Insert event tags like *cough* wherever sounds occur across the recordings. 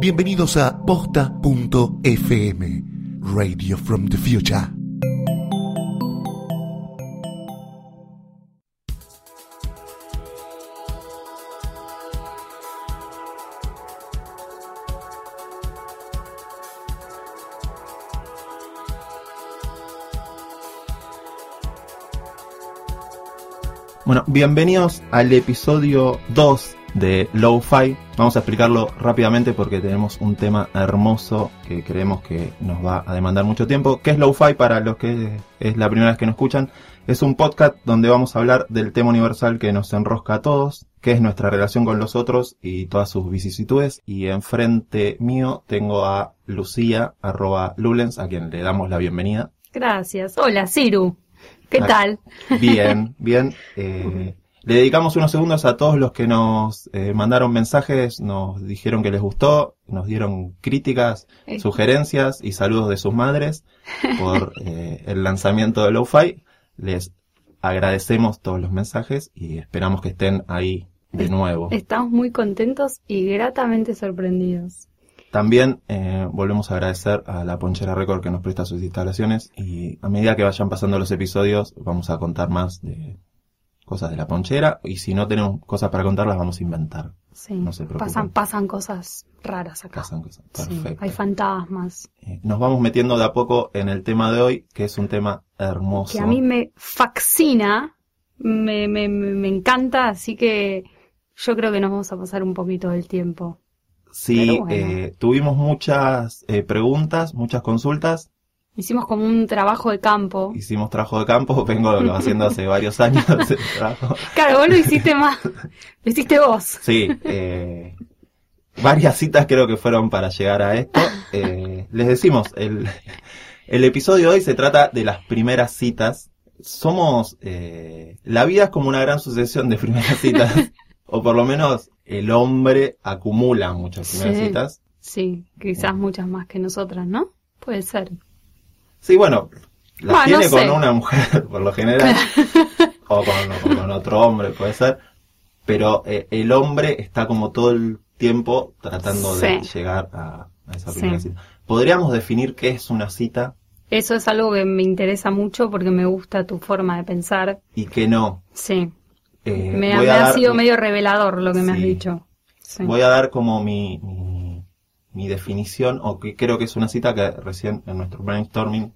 Bienvenidos a posta.fm, Radio from the Future. Bueno, bienvenidos al episodio 2 de Lo-Fi. Vamos a explicarlo rápidamente porque tenemos un tema hermoso que creemos que nos va a demandar mucho tiempo. ¿Qué es Lo-Fi para los que es la primera vez que nos escuchan? Es un podcast donde vamos a hablar del tema universal que nos enrosca a todos, que es nuestra relación con los otros y todas sus vicisitudes. Y enfrente mío tengo a Lucía, arroba Lulens, a quien le damos la bienvenida. Gracias. Hola, Ciru. ¿Qué Ah, tal? Bien, *laughs* bien. Eh, le dedicamos unos segundos a todos los que nos eh, mandaron mensajes, nos dijeron que les gustó, nos dieron críticas, Eh. sugerencias y saludos de sus madres por *laughs* eh, el lanzamiento de Lo-Fi. Les agradecemos todos los mensajes y esperamos que estén ahí de nuevo. Estamos muy contentos y gratamente sorprendidos. También eh, volvemos a agradecer a la Ponchera Record que nos presta sus instalaciones y a medida que vayan pasando los episodios vamos a contar más de cosas de la Ponchera y si no tenemos cosas para contar las vamos a inventar. Sí. No se preocupen. pasan, pasan cosas raras acá. Pasan cosas. Sí, Perfecto. hay fantasmas. Eh, Nos vamos metiendo de a poco en el tema de hoy, que es un tema hermoso. Que a mí me fascina, me, me, me me encanta, así que yo creo que nos vamos a pasar un poquito del tiempo. Sí, bueno. eh, tuvimos muchas eh, preguntas, muchas consultas, Hicimos como un trabajo de campo. hicimos trabajo de campo, *laughs* vengo lo haciendo hace varios años. Claro, vos lo hiciste más. *laughs* Lo hiciste vos. Sí, eh, varias citas creo que fueron para llegar a esto. Eh, les decimos, el, el episodio de hoy se trata de las primeras citas. Somos, eh, la vida es como una gran sucesión de primeras *laughs* citas, o por lo menos el hombre acumula muchas primeras Sí. citas. Sí, quizás muchas más que nosotras, ¿no? Puede ser. Sí, bueno, las no tiene con sé. una mujer *laughs* por lo general, o con, o con otro hombre puede ser, pero eh, el hombre está como todo el tiempo tratando de llegar a, a esa Sí. primera cita. ¿Podríamos definir qué es una cita Eso es algo que me interesa mucho porque me gusta tu forma de pensar. y qué no? Sí, Eh, me, ha sido medio revelador lo que me has dicho. Voy a dar como mi, mi, mi definición, o que creo que es una cita que recién en nuestro brainstorming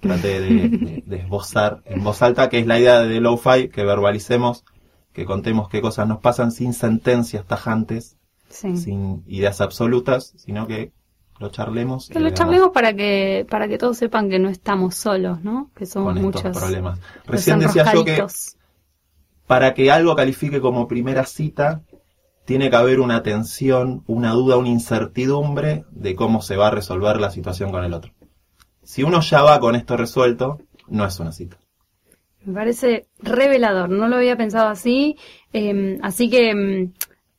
traté de, de- de *laughs* esbozar en voz alta, que es la idea de lo-fi, que verbalicemos, que contemos qué cosas nos pasan sin sentencias tajantes, Sí. sin ideas absolutas, sino que lo charlemos Que lo charlemos para que, para que todos sepan que no estamos solos, ¿no? Que somos con estos muchos. problemas. Recién decía yo que para que algo califique como primera cita, tiene que haber una tensión, una duda, una incertidumbre de cómo se va a resolver la situación con el otro. Si uno ya va con esto resuelto, no es una cita. Me parece revelador, no lo había pensado así, eh, así que mm,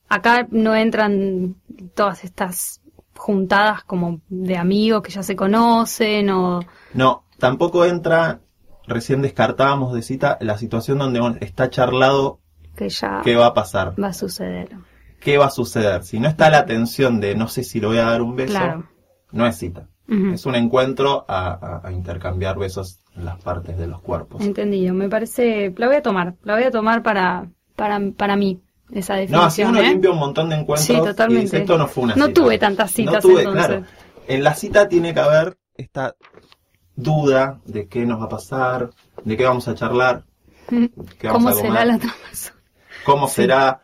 acá no entran todas estas juntadas como de amigos que ya se conocen o... No, tampoco entra, recién descartábamos de cita, la situación donde está charlado que ya qué va a pasar, va a suceder. Qué va a suceder. Si no está la tensión de no sé si le voy a dar un beso, Claro. no es cita. Es un encuentro a, a- a intercambiar besos en las partes de los cuerpos. Entendido, me parece, la voy a tomar, la voy a tomar para, para, para mí, esa No, así definición. uno ¿eh? limpia un montón de encuentros Sí, y totalmente. dice, esto no fue una No cita. tuve tantas citas, No tuve, entonces. claro. En la cita tiene que haber esta duda de qué nos va a pasar, de qué vamos a charlar, *laughs* qué vamos ¿Cómo a será la otra persona? cómo será.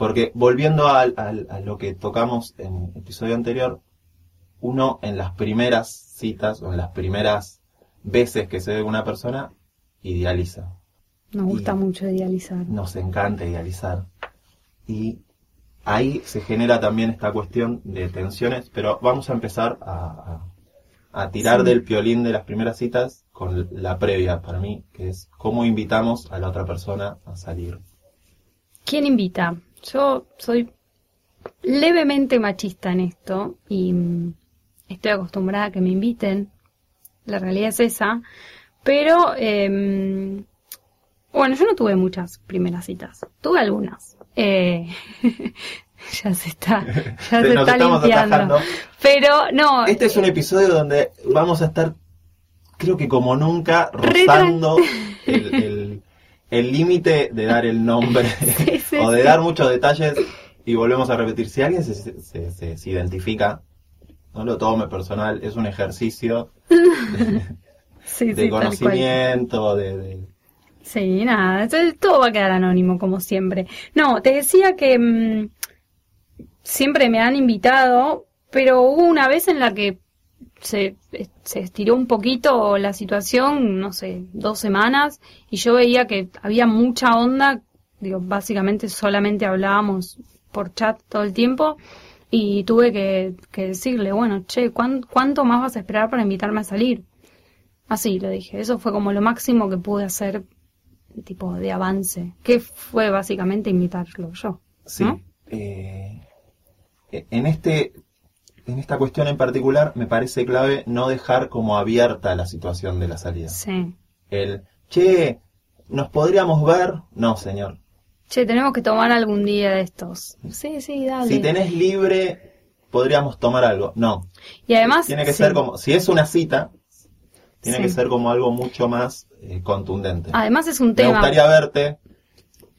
Porque volviendo a, lo que tocamos en el episodio anterior, uno en las primeras citas o en las primeras veces que se ve una persona, idealiza. Nos gusta Y- mucho idealizar. nos encanta idealizar. Y ahí se genera también esta cuestión de tensiones, pero vamos a empezar a, a- a tirar Sí. del piolín de las primeras citas con la previa para mí, que es cómo invitamos a la otra persona a salir. ¿Quién invita? Yo soy levemente machista en esto y mm, estoy acostumbrada a que me inviten. La realidad es esa. Pero, em, bueno, yo no tuve muchas primeras citas. Tuve algunas. Eh, *laughs* ya se está, ya se nos está limpiando. atajando. Pero no, Este es un episodio donde vamos a estar, creo que como nunca, rozando el el- el límite de dar el nombre *laughs* sí, *laughs* o de dar muchos detalles. Y volvemos a repetir, si alguien se, se- se- se identifica, no lo tome personal, es un ejercicio *laughs* de conocimiento, de, de- Sí, nada, todo va a quedar anónimo como siempre. No, te decía que mm, siempre me han invitado, pero hubo una vez en la que se, se estiró un poquito la situación, no sé, dos semanas, y yo veía que había mucha onda, digo, básicamente solamente hablábamos por chat todo el tiempo, y tuve que, que decirle, bueno, che, ¿cuán- ¿cuánto más vas a esperar para invitarme a salir? Así le dije, eso fue como lo máximo que pude hacer, tipo de avance, que fue básicamente invitarlo yo. Sí. ¿no? Eh, en este en esta cuestión en particular me parece clave no dejar como abierta la situación de la salida. Sí. El, che, ¿nos podríamos ver? No, señor. Che, tenemos que tomar algún día de estos. Sí, sí, dale. Si tenés libre, podríamos tomar algo. No. y además... Tiene que sí. ser como, si es una cita, tiene Sí. que ser como algo mucho más eh, contundente. Además es un Me tema... gustaría verte,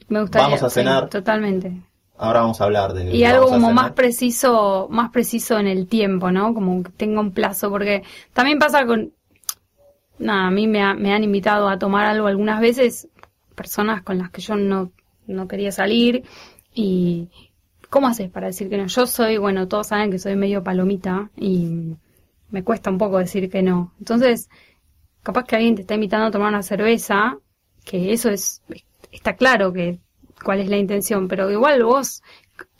me gustaría- vamos a sí, cenar. totalmente. Ahora vamos a hablar de... Y algo como más preciso, más preciso en el tiempo, ¿no? Como que tenga un plazo, porque también pasa con, nada, a mí me, ha- me han invitado a tomar algo algunas veces, personas con las que yo no, no quería salir, y ¿cómo haces para decir que no? Yo soy, bueno, todos saben que soy medio palomita, y me cuesta un poco decir que no. Entonces, capaz que alguien te está invitando a tomar una cerveza, que eso es, está claro que cuál es la intención, pero igual vos,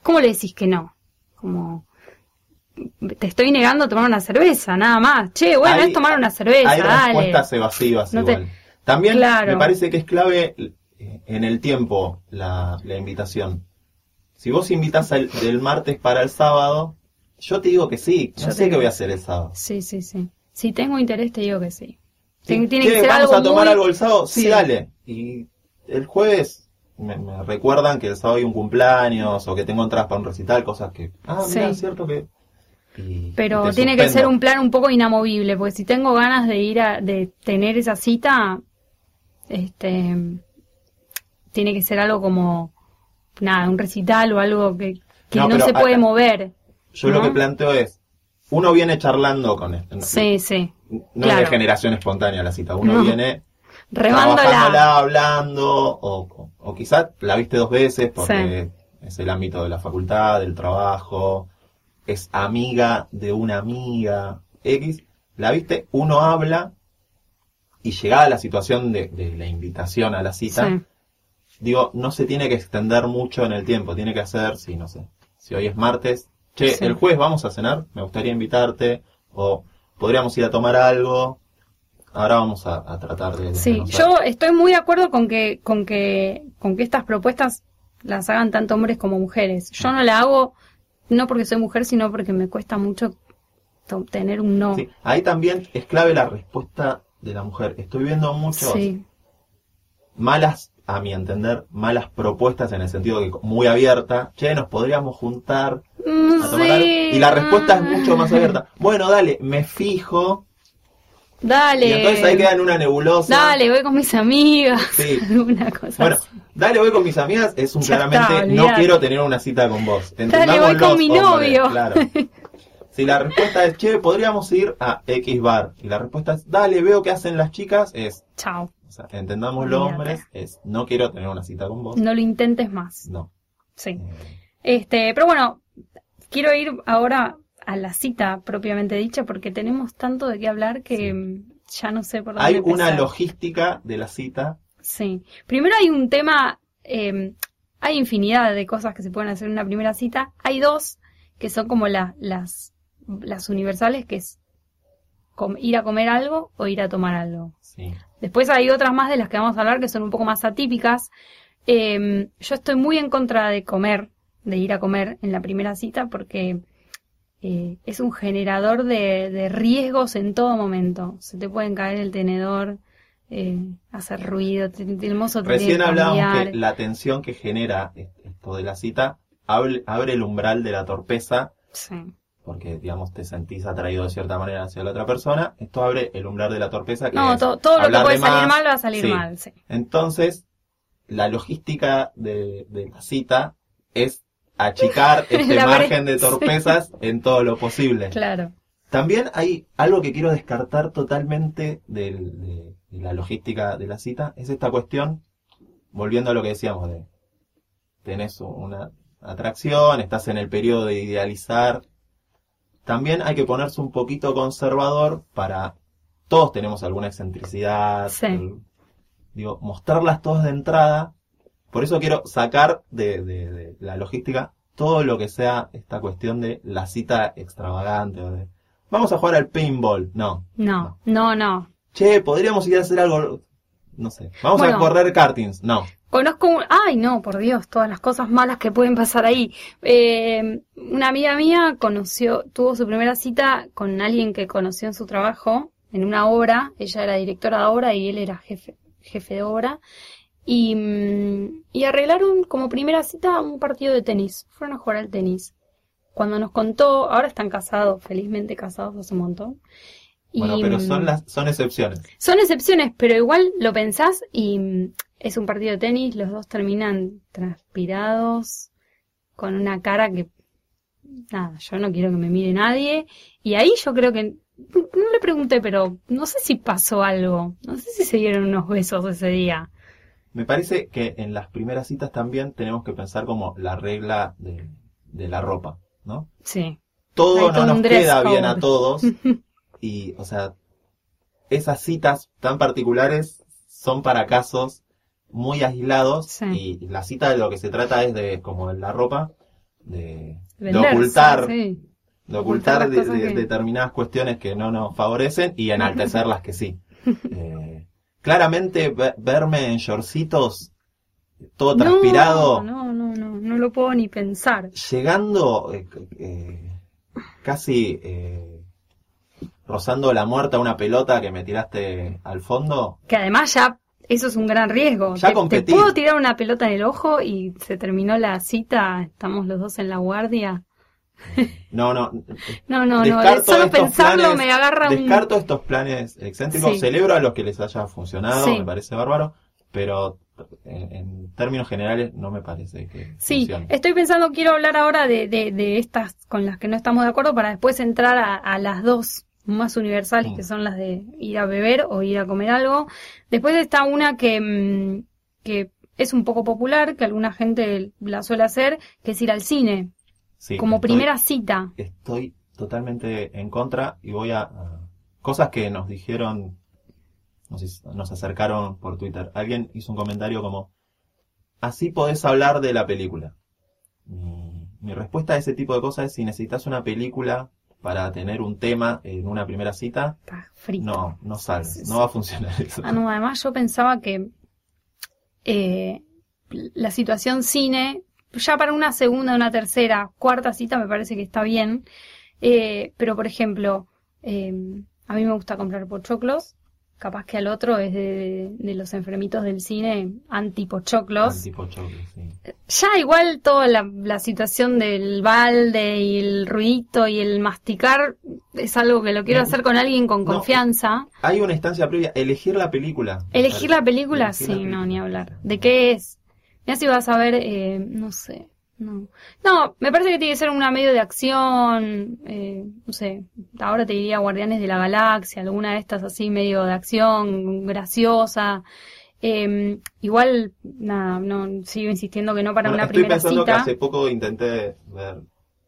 ¿cómo le decís que no? Como, te estoy negando a tomar una cerveza, nada más. Che, bueno, Hay- es tomar una cerveza, Hay dale. respuestas evasivas No te- igual. También Claro. me parece que es clave eh, en el tiempo la, la invitación. Si vos invitas el, del martes para el sábado, yo te digo que sí. Yo No sé qué voy a hacer el sábado. Sí, sí, sí. Si tengo interés, te digo que sí. Sí, Tiene, tiene che, que ser ¿Vamos algo a tomar muy- algo el sábado? Sí, Sí. dale. Y el jueves me, me recuerdan que el sábado hay un cumpleaños o que tengo entradas para un recital, cosas que... Ah, mira, Sí. es cierto que... y- Pero y tiene que ser un plan un poco inamovible, porque si tengo ganas de ir a, de tener esa cita, este, tiene que ser algo como, nada, un recital o algo que, que No, se puede a- mover. Yo lo que planteo es, uno viene charlando con esto. no- Sí, sí. No es de generación espontánea la cita, uno No. viene Remándola. hablando, o, o, o quizás la viste dos veces porque es el ámbito de la facultad, del trabajo, es amiga de una amiga X, la viste, uno habla y llegada la situación de, de la invitación a la cita, Sí. digo, no se tiene que extender mucho en el tiempo, tiene que hacer, sí, no sé, si hoy es martes, che, Sí. el jueves vamos a cenar, me gustaría invitarte, o podríamos ir a tomar algo, ahora vamos a, a tratar de... Sí, yo estoy muy de acuerdo con que, con que, con que estas propuestas las hagan tanto hombres como mujeres. Yo no la hago no porque soy mujer, sino porque me cuesta mucho tener un no. Sí, ahí también es clave la respuesta de la mujer. Estoy viendo muchos Sí. malas, a mi entender, malas propuestas en el sentido que muy abierta, che, nos podríamos juntar Mm, a tomar sí. algo. Y la respuesta es mucho más abierta. Bueno, dale, me fijo. Dale. Y entonces ahí queda en una nebulosa. Dale, voy con mis amigas. Sí. *laughs* Alguna cosa. Bueno, así. dale, voy con mis amigas, es un Ya claramente, está, no quiero tener una cita con vos. Dale, voy con mi hombres, novio. Claro. *laughs* Si la respuesta es, che, podríamos ir a X bar. Y la respuesta es, dale, veo qué hacen las chicas, es, Chao. o sea, entendámoslo, Olvídate. hombres, es, no quiero tener una cita con vos. No lo intentes más. No. Sí. Eh, Este, pero bueno, quiero ir ahora a la cita propiamente dicha porque tenemos tanto de qué hablar que Sí. mm, ya no sé por dónde Hay una logística de la cita. Sí. Primero hay un tema, eh, hay infinidad de cosas que se pueden hacer en una primera cita. Hay dos que son como la- las, las universales, que es ir a comer algo o ir a tomar algo. Sí. Después hay otras más de las que vamos a hablar que son un poco más atípicas. Eh, yo estoy muy en contra de comer, de ir a comer en la primera cita porque eh, es un generador de, de riesgos en todo momento. Se te pueden caer el tenedor, eh, hacer ruido, el mozo te Recién hablábamos que la tensión que genera esto de la cita abre, abre el umbral de la torpeza, Sí. porque, digamos, te sentís atraído de cierta manera hacia la otra persona. Esto abre el umbral de la torpeza. Que No, todo lo que puede de salir mal va a salir Sí. mal, sí. Entonces, la logística de, de la cita es achicar *laughs* este margen de torpezas en todo lo posible. Claro. También hay algo que quiero descartar totalmente del- de, de la logística de la cita, es esta cuestión, volviendo a lo que decíamos de, tenés una atracción, estás en el periodo de idealizar, también hay que ponerse un poquito conservador para, todos tenemos alguna excentricidad, Sí. el- digo, mostrarlas todas de entrada, por eso quiero sacar de, de- de la logística todo lo que sea esta cuestión de la cita extravagante o de vamos a jugar al paintball. No. No, no, no. Che, podríamos ir a hacer algo. No sé. Vamos Bueno. a correr kartings. No. Conozco un... Ay, no, por Dios, todas las cosas malas que pueden pasar ahí. Eh, una amiga mía conoció, tuvo su primera cita con alguien que conoció en su trabajo, en una obra. Ella era directora de obra y él era jefe, jefe de obra. Y, mm, y arreglaron como primera cita un partido de tenis. Fueron a jugar al tenis. Cuando nos contó, ahora están casados, felizmente casados hace un montón. Y, Bueno, pero mm, son las son excepciones. son excepciones, pero igual lo pensás y mm, es un partido de tenis, los dos terminan transpirados, con una cara que, nada, yo no quiero que me mire nadie. Y ahí yo creo que, no le pregunté, pero no sé si pasó algo, no sé si se dieron unos besos ese día. Me parece que en las primeras citas también tenemos que pensar como la regla de, de la ropa, ¿no? Sí, Todo Hay no nos queda bien a todos. *laughs* Y, o sea, esas citas tan particulares son para casos muy aislados Sí. y la cita de lo que se trata es de, como en la ropa, de, de ocultar, sí. de ocultar de- cosas de- que- determinadas cuestiones que no nos favorecen y enaltecer las que sí. *laughs* Eh, claramente ve- verme en shortcitos, todo transpirado, No, no, no, no, lo puedo ni pensar. llegando eh, eh, casi eh, rozando la muerte a una pelota que me tiraste al fondo. Que además ya eso es un gran riesgo. Ya te, te puedo tirar una pelota en el ojo y se terminó la cita, estamos los dos en la guardia. No, no. No, no, no, descarto solo estos pensarlo planes- me agarra un... Descarto estos planes excéntricos. Sí. Celebro a los que les haya funcionado, Sí. me parece bárbaro, pero en, en términos generales no me parece que Sí, funcione. estoy pensando, quiero hablar ahora de, de, de estas con las que no estamos de acuerdo para después entrar a, a las dos más universales, Mm. que son las de ir a beber o ir a comer algo. Después está una que, mm, que es un poco popular, que alguna gente la suele hacer, que es ir al cine, Sí, como estoy- primera cita. Estoy totalmente en contra y voy a... cosas que nos dijeron, nos, nos acercaron por Twitter. Alguien hizo un comentario como, así podés hablar de la película. Mi, mi respuesta a ese tipo de cosas es si necesitas una película para tener un tema en una primera cita, no, no sí. no va a funcionar eso. Ah, no, además yo pensaba que eh, la situación cine, ya para una segunda, una tercera, cuarta cita me parece que está bien. Eh, pero por ejemplo, eh, a mí me gusta comprar pochoclos. Capaz que al otro es de, de los enfermitos del cine anti-pochoclos. Tipo choclo, sí. Ya igual toda la, la situación del balde y el ruidito y el masticar es algo que lo quiero No, hacer con alguien con no, confianza. Hay una instancia previa, elegir la película. Elegir la película, Elegir la sí, no, ni hablar. ¿De qué es? Mira si vas a ver, eh, no sé, no. No, me parece que tiene que ser una medio de acción, eh, no sé, ahora te diría Guardianes de la Galaxia, alguna de estas así medio de acción, graciosa. Eh, igual, nada, no, sigo insistiendo que no para Bueno, una estoy primera pensando que hace poco intenté ver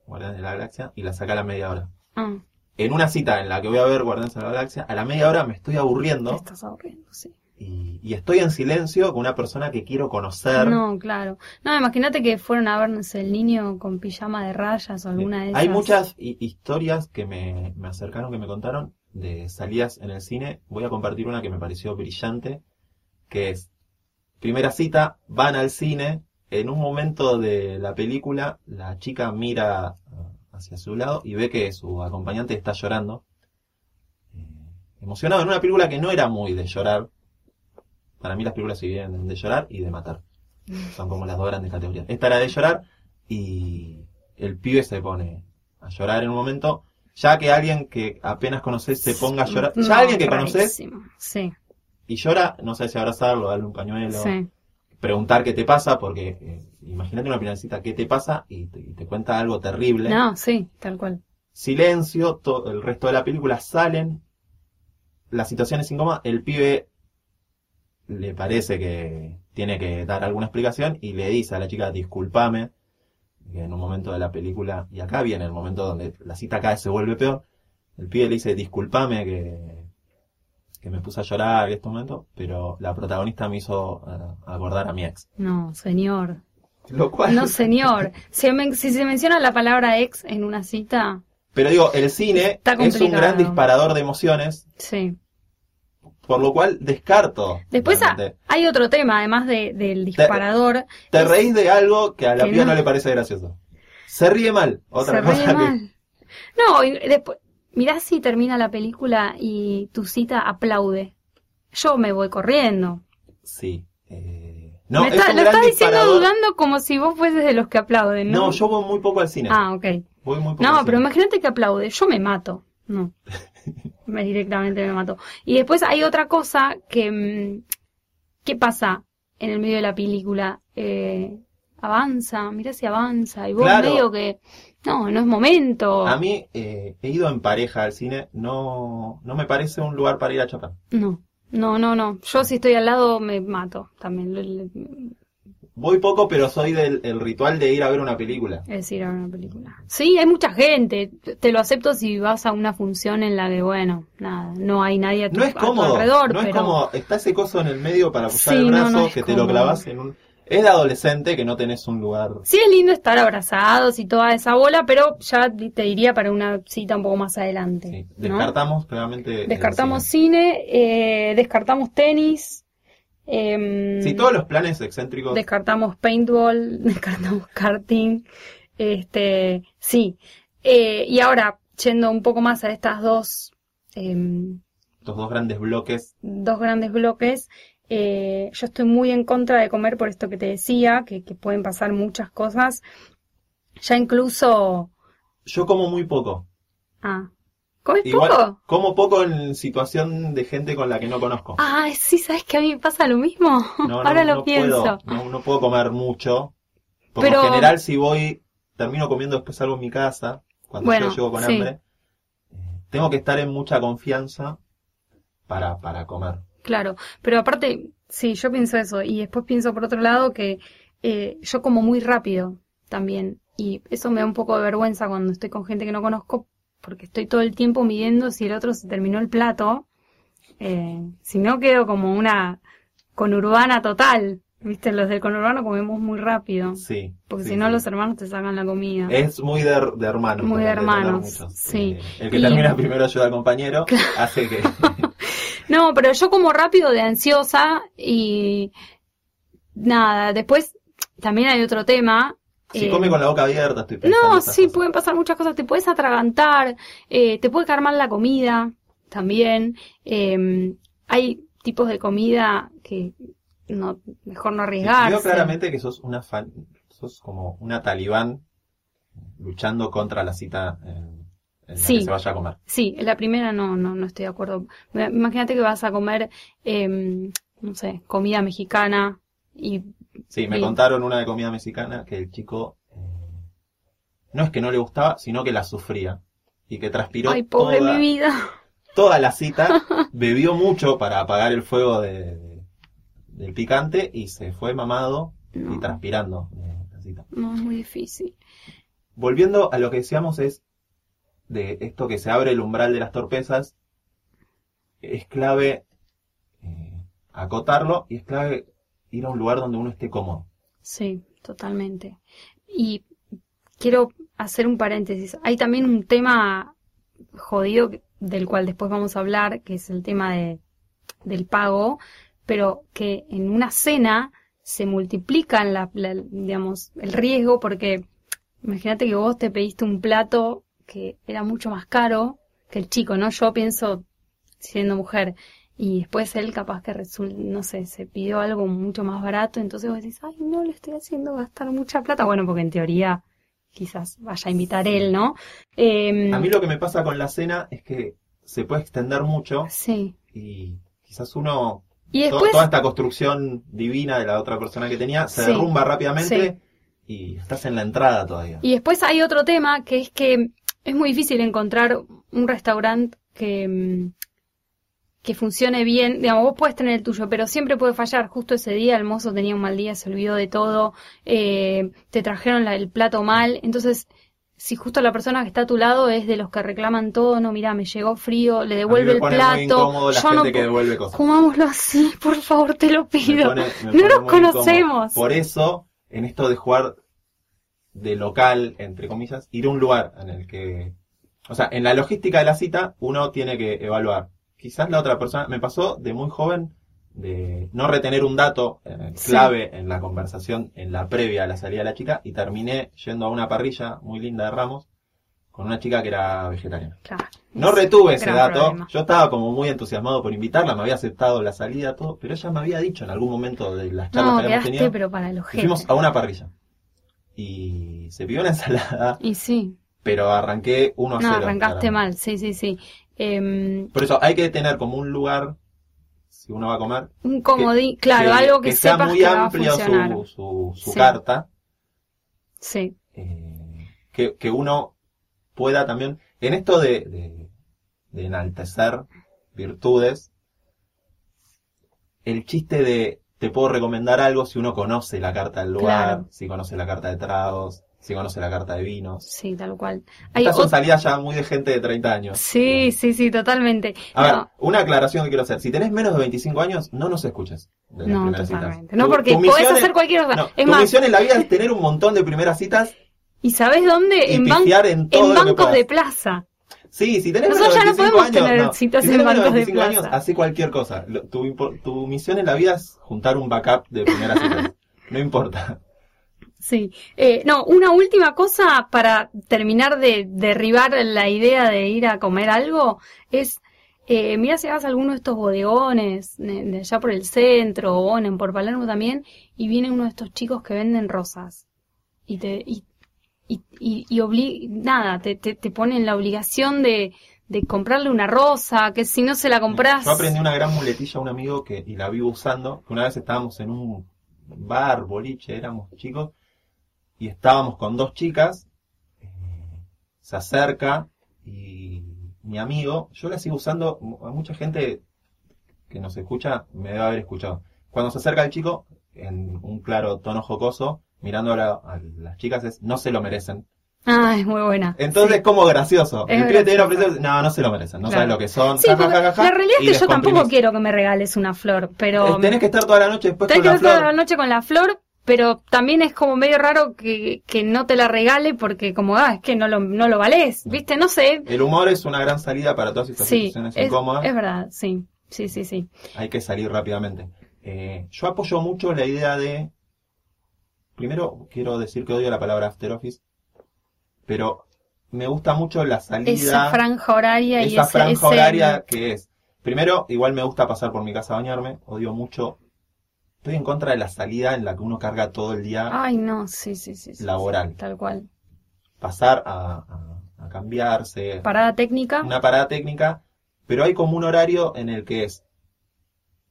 Guardianes de la Galaxia y la saqué a la media hora. Ah, En una cita en la que voy a ver Guardianes de la Galaxia, a la media hora me estoy te aburriendo estás aburriendo, sí. Y, y estoy en silencio con una persona que quiero conocer. No, claro. No, imagínate que fueron a vernos el niño con pijama de rayas o alguna de esas. Hay muchas hi- historias que me, me acercaron, que me contaron de salidas en el cine. Voy a compartir una que me pareció brillante, que es, primera cita, van al cine, en un momento de la película, la chica mira ah, hacia su lado y ve que su acompañante está llorando. Eh, emocionado en una película que no era muy de llorar. Para mí las películas se dividen de llorar y de matar. Son como las dos grandes categorías. Esta era de llorar y el pibe se pone a llorar en un momento. Ya que alguien que apenas conoces se ponga a llorar, ya alguien que conoces. Sí, y llora, no sé si abrazarlo, darle un pañuelo, sí. preguntar qué te pasa, porque eh, imagínate una piernacita, ¿qué te pasa? Y te, y te cuenta algo terrible. No, sí, tal cual. Silencio, to- el resto de la película salen, la situación es incómoda, el pibe le parece que tiene que dar alguna explicación y le dice a la chica, discúlpame, que en un momento de la película, y acá viene el momento donde la cita vez se vuelve peor, el pibe le dice, discúlpame que, que me puse a llorar en este momento, pero la protagonista me hizo eh, acordar a mi ex. No, señor. Lo cual... No, señor. Si, si se menciona la palabra ex en una cita, Pero digo, el cine es un gran disparador de emociones, sí. Por lo cual descarto. Después realmente. hay otro tema, además de- del disparador. Te reís de algo que a la que piba no. no. le parece gracioso. Se ríe mal. Otra se cosa ríe que. mal. No, y después, mirá si termina la película y tu cita aplaude. Yo me voy corriendo. Sí. eh, No, Me es está- lo estás diciendo dudando como si vos fueses de los que aplauden, ¿no? No, yo voy muy poco al cine. Ah, ok. Voy muy poco No, al pero cine. imagínate que aplaude. Yo me mato. No. *laughs* me *laughs* directamente me mato. Y después hay otra cosa que... mm, ¿Qué pasa en el medio de la película? Eh, avanza, mira si avanza. Y vos Claro. medio que... No, no es momento. A mí eh, he ido en pareja al cine. No, no me parece un lugar para ir a chapar. No, no, no, no. Yo si estoy al lado me mato también. Voy poco, pero soy del el ritual de ir a ver una película. Es decir, a ver una película. Sí, hay mucha gente. Te lo acepto si vas a una función en la que, bueno, nada, no hay nadie a tu, No es a tu cómodo. alrededor, no es cómodo. Está ese coso en el medio para apoyar Sí, el brazo, no que te lo clavas en un. Es de adolescente que no tenés un lugar. Sí es lindo estar abrazados y toda esa bola, pero ya te diría para una cita un poco más adelante. Sí, ¿no? descartamos claramente. Descartamos cine. cine, eh, descartamos tenis, em, Sí, todos los planes excéntricos. descartamos paintball, *laughs* descartamos karting, este, sí. Eh, y ahora, yendo un poco más a estas dos, em, Estos dos grandes bloques. dos grandes bloques, eh, yo estoy muy en contra de comer por esto que te decía, que, que pueden pasar muchas cosas. Ya incluso, Yo como muy poco. ah, ¿comes Igual, poco? como poco en situación de gente con la que no conozco. Ah, sí, ¿sabes que a mí me pasa lo mismo? No, no, *laughs* Ahora lo no pienso. Puedo, no, no puedo comer mucho. Por Pero- lo general, si voy, termino comiendo después algo en mi casa, cuando Bueno, yo llego con sí. hambre. Tengo que estar en mucha confianza para, para comer. Claro, pero aparte, sí, yo pienso eso. Y después pienso por otro lado que eh, yo como muy rápido también. Y eso me da un poco de vergüenza cuando estoy con gente que no conozco, porque estoy todo el tiempo midiendo si el otro se terminó el plato. Eh, si no, quedo como una conurbana total. Viste, los del conurbano comemos muy rápido. Sí. Porque sí, si no, sí. los hermanos te sacan la comida. Es muy de, de hermanos. Muy de hermanos, sí. Eh, el que Y- termina *laughs* primero ayuda al compañero, hace que... *laughs* No, pero yo como rápido de ansiosa y nada, después también hay otro tema. Si eh, come con la boca abierta, estoy pensando. No, sí, cosas. pueden pasar muchas cosas. Te puedes atragantar, eh, te puede caer mal la comida también. eh, hay tipos de comida que no, mejor no arriesgarse. Veo claramente que sos una fan, sos como una talibán luchando contra la cita en, en la Sí. que se vaya a comer. Sí, en la primera no, no, no estoy de acuerdo. Imagínate que vas a comer, eh, no sé, comida mexicana y Sí, me Sí. contaron una de comida mexicana que el chico eh, no es que no le gustaba, sino que la sufría y que transpiró ay, pobre toda, mi vida. toda la cita, *laughs* bebió mucho para apagar el fuego de, de- del picante y se fue mamado y transpirando de la cita. No, es muy difícil. Volviendo a lo que decíamos es de esto que se abre el umbral de las torpezas, es clave eh, acotarlo y es clave ir a un lugar donde uno esté cómodo. Sí, totalmente. Y quiero hacer un paréntesis. Hay también un tema jodido del cual después vamos a hablar, que es el tema de, del pago, pero que en una cena se multiplican la, la- digamos, el riesgo porque imagínate que vos te pediste un plato que era mucho más caro que el chico, ¿no? Yo pienso, siendo mujer, y después él capaz que resulta, no sé, se pidió algo mucho más barato, entonces vos decís, ay, no le estoy haciendo gastar mucha plata. Bueno, porque en teoría quizás vaya a invitar él, ¿no? Eh, A mí lo que me pasa con la cena es que se puede extender mucho Sí. y quizás uno, Y to- después, toda esta construcción divina de la otra persona que tenía, se Sí, derrumba rápidamente y estás en la entrada todavía. y después hay otro tema que es que es muy difícil encontrar un restaurante que, mm, que funcione bien. Digamos, vos puedes tener el tuyo, pero siempre puede fallar. Justo ese día el mozo tenía un mal día, se olvidó de todo, eh, te trajeron la- el plato mal. Entonces, si justo la persona que está a tu lado es de los que reclaman todo, no, mira, me llegó frío, le devuelve el plato. incómodo la yo gente no que devuelve cosas. Comámoslo así, por favor, te lo Me pido. pone- me no nos incómodo. conocemos. Por eso, en esto de jugar de local, entre comillas, ir a un lugar en el que... O sea, en la logística de la cita, uno tiene que evaluar. Quizás la otra persona... Me pasó de muy joven de no retener un dato eh, Sí. clave en la conversación, en la previa a la salida de la chica, y terminé yendo a una parrilla muy linda de Ramos con una chica que era vegetariana. Claro, No es retuve ese dato. problema. Yo estaba como muy entusiasmado por invitarla, me había aceptado la salida, todo, pero ella me había dicho en algún momento de las charlas No, que habíamos tenido, pero para ojete. fuimos a una parrilla. Y se pidió una *laughs* ensalada, Y sí, pero arranqué 1 a no, 0. arrancaste claramente. mal, sí, sí, sí. Em, Por eso hay que tener como un lugar, si uno va a comer, un comodín, claro, algo que, sea sepas muy que va a amplio funcionar. su, su, su Sí. carta, Sí, eh, que, que uno pueda también, en esto de, de, de enaltecer virtudes, el chiste de te puedo recomendar algo si uno conoce la carta del lugar, Claro. si conoce la carta de tragos, si conoce la carta de vinos. sí, tal cual. Hay Estas son salidas ya muy de gente de 30 años. Sí, sí, sí, totalmente. A ver, No, una aclaración que quiero hacer. Si tenés menos de 25 años, no nos escuches. de las no, citas. totalmente. No, porque podés hacer cualquier cosa. no, es tu más, misión en la vida es tener un montón de primeras citas ¿y sabés dónde? y En, ban- en en bancos de plaza. Sí, si tenés Nosotros menos de ya no 25 podemos años, tener no. citas si en bancos de 25 años, plaza. hace cualquier cosa. Tu, tu misión en la vida es juntar un backup de primeras citas. *laughs* No importa. Sí. Eh, no, una última cosa para terminar de derribar la idea de ir a comer algo es, eh, mira si vas a alguno de estos bodegones de, allá por el centro o en por Palermo también y viene uno de estos chicos que venden rosas y te y, y, y, y obli- nada, te, te, te ponen la obligación de, de comprarle una rosa, que si no se la compras Yo aprendí una gran muletilla a un amigo que, y la vivo usando, que una vez estábamos en un bar, boliche, éramos chicos, y estábamos con dos chicas, eh, se acerca y mi amigo, yo la sigo usando, a mucha gente que nos escucha me debe haber escuchado. Cuando se acerca el chico, en un claro tono jocoso, mirando a, la- a las chicas es, no se lo merecen. Ah, es muy buena. Entonces, Sí. como gracioso. Es el pibe te ofrecer, no, no se lo merecen, no Claro. saben lo que son. Sí, ja, ja, la realidad es que yo tampoco quiero que me regales una flor, pero Eh, tenés que estar toda la noche después tenés con que la estar toda flor. la noche con la flor, pero también es como medio raro que, que no te la regale porque como, ah, es que no lo, no lo valés, ¿viste? No sé. El humor es una gran salida para todas estas Sí, situaciones es, incómodas. es verdad, sí, sí, sí, sí. Hay que salir rápidamente. Eh, yo apoyo mucho la idea de... Primero, quiero decir que odio la palabra after office, pero me gusta mucho la salida... Esa franja horaria y esa franja ese- horaria que es. Primero, igual me gusta pasar por mi casa a bañarme, odio mucho. Estoy en contra de la salida en la que uno carga todo el día Ay, no, sí, sí, sí. laboral. sí, tal cual. Pasar a, a- a cambiarse, Parada técnica. una parada técnica, pero hay como un horario en el que es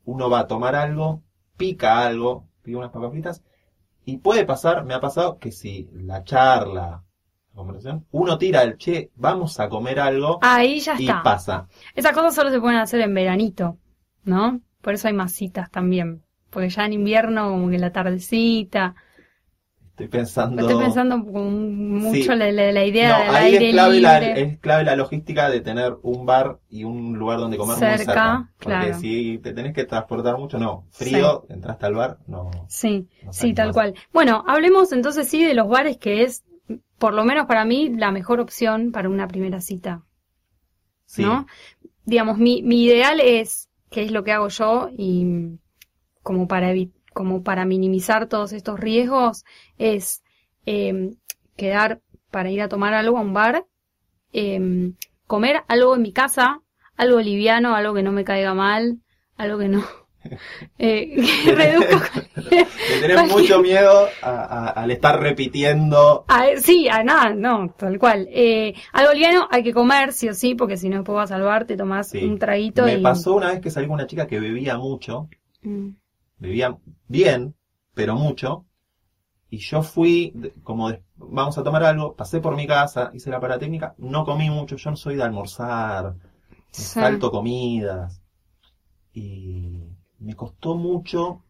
uno va a tomar algo, pica algo, pide unas papas fritas, y puede pasar, me ha pasado que si la charla, la conversación, uno tira el che, vamos a comer algo, Ahí ya y está. pasa. Esas cosas solo se pueden hacer en veranito, ¿no? Por eso hay más citas también. Porque ya en invierno, como que la tardecita. Estoy pensando. Estoy pensando mucho Sí. la, la- la idea No, del ahí aire es clave, la, libre. es clave la logística de tener un bar y un lugar donde comer muy Cerca, cerca. Porque claro. si te tenés que transportar mucho, no. Frío, entraste al bar, no. Sí, no sí, tal más. cual. Bueno, hablemos entonces sí de los bares, que es, por lo menos para mí, la mejor opción para una primera cita, Sí. ¿no? Digamos, mi, mi ideal es, que es lo que hago yo, y como para como para minimizar todos estos riesgos, es em, quedar para ir a tomar algo a un bar, em, comer algo en mi casa, algo liviano, algo que no me caiga mal, algo que no. *laughs* Eh, que reduzco. *laughs* Le tenés mucho miedo a- a- al estar repitiendo. Ah, sí, a nada, no, tal cual. Eh, algo liviano hay que comer, sí o sí, porque si no después vas a salvar, te tomás Sí. un traguito Me y... pasó una vez que salí con una chica que bebía mucho, Mm, bebía bien, pero mucho. Y yo fui, como de- vamos a tomar algo, pasé por mi casa, hice la paratécnica, no comí mucho, yo no soy de almorzar, Sí. salto comidas. Y me costó mucho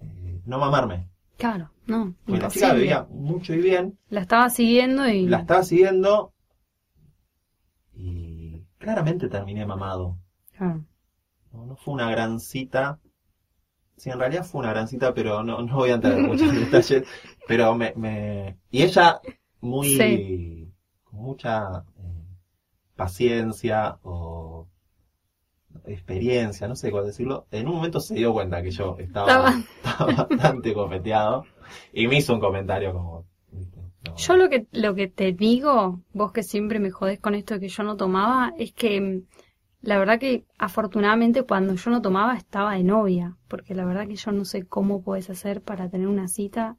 eh, no mamarme. Claro, no, Porque la chica bebía mucho y bien, La estaba siguiendo y... la estaba siguiendo y claramente terminé mamado. Claro. No, no fue una gran cita. Sí, en realidad fue una gran cita, pero no, no voy a entrar en muchos *laughs* detalles. Pero me, me... Y ella, muy... Sí. con mucha eh, paciencia o experiencia, no sé cuál decirlo, en un momento se dio cuenta que yo estaba, estaba bastante cofeteado y me hizo un comentario como... Yo lo que, lo que te digo, vos que siempre me jodés con esto de que yo no tomaba, es que la verdad que afortunadamente cuando yo no tomaba estaba de novia, porque la verdad que yo no sé cómo puedes hacer para tener una cita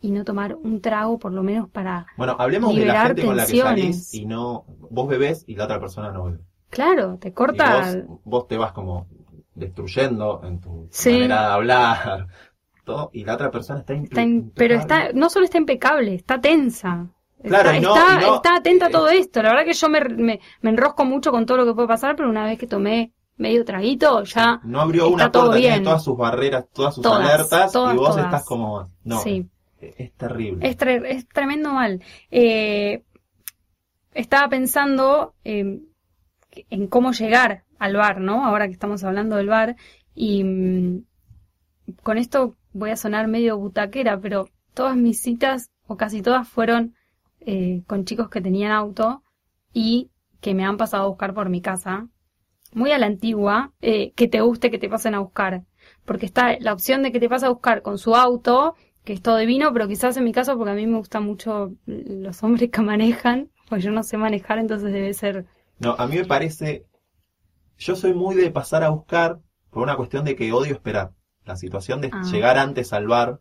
y no tomar un trago por lo menos para... Bueno, hablemos de la gente con la que tensiones. salís y no... Vos bebés y la otra persona no bebe. Claro, te Y corta... vos, vos te vas como destruyendo en tu Sí. manera de hablar, *laughs* todo, y la otra persona está, está in- pero está, no solo está impecable, está tensa. Claro, está, no- está, y no- está atenta a eh, todo esto. La verdad que yo me, me, me enrosco mucho con todo lo que puede pasar, pero una vez que tomé medio traguito, ya No abrió está una todo puerta, tiene todas sus barreras, todas sus Todas, alertas, todas, y vos todas. estás como... No, sí. es, terrible. Es, tre- es tremendo mal. Eh, estaba pensando eh, en cómo llegar al bar, ¿no? Ahora que estamos hablando del bar. Y mm, con esto voy a sonar medio butaquera, pero todas mis citas, o casi todas, fueron eh, con chicos que tenían auto y que me han pasado a buscar por mi casa. Muy a la antigua, eh, que te guste que te pasen a buscar. Porque está la opción de que te pase a buscar con su auto, que es todo divino, pero quizás en mi caso, porque a mí me gustan mucho los hombres que manejan, pues yo no sé manejar, entonces debe ser... No, a mí me parece... Yo soy muy de pasar a buscar por una cuestión de que odio esperar. La situación de Ah. llegar antes al bar.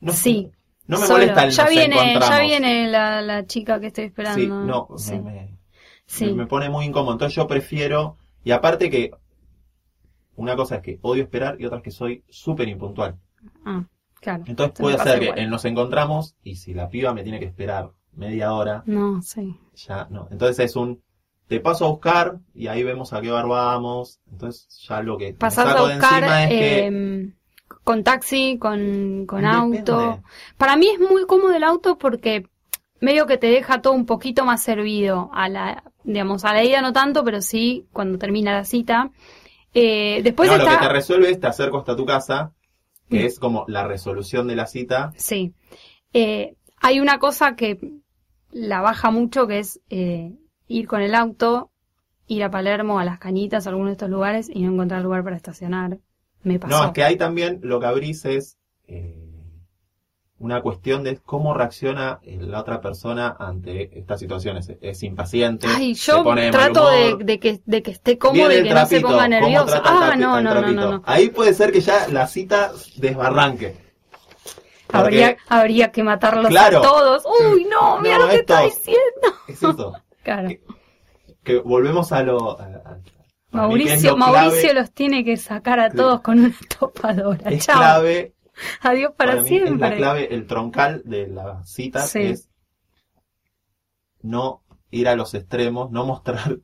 No, Sí. No me Solo. molesta el ya nos viene, encontramos. ya viene la, la chica que estoy esperando. Sí, no, Sí. me- me, Sí. me, me pone muy incómodo. Entonces yo prefiero, y aparte que una cosa es que odio esperar y otra es que soy súper impuntual. Ah, claro. Entonces puede ser que igual. nos encontramos y si la piba me tiene que esperar media hora, No, sí. ya no. Entonces es un, te paso a buscar y ahí vemos a qué bar vamos. Entonces ya lo que Pasar a saco de buscar encima es que... con taxi, con, con auto. Para mí es muy cómodo el auto porque medio que te deja todo un poquito más servido. A la, digamos, a la ida no tanto, pero sí cuando termina la cita. Eh, después no, lo que te resuelve es te acerco hasta tu casa, que Mm. es como la resolución de la cita. Sí. Eh, hay una cosa que la baja mucho, que es eh, ir con el auto, ir a Palermo, a las cañitas, a alguno de estos lugares y no encontrar lugar para estacionar. Me pasó. No, es que ahí también lo que abrís es eh, una cuestión de cómo reacciona eh, la otra persona ante estas situaciones. Es, es impaciente, Ay, se yo pone de mal trato de, que, de que esté cómodo y que no se ponga ¿cómo nervioso. Ah, no, no, no, no. Ahí puede ser que ya la cita desbarranque. Habría, habría que matarlos Claro. a todos. Uy, no, mira No, lo que está diciendo. es eso. *laughs* Claro. que- que volvemos a lo... a- para Mauricio, lo clave- Mauricio los tiene que sacar a todos con una topadora. es Chao. clave Adiós para, para mí siempre. es la clave, el troncal de la cita Sí. es no ir a los extremos, no mostrar.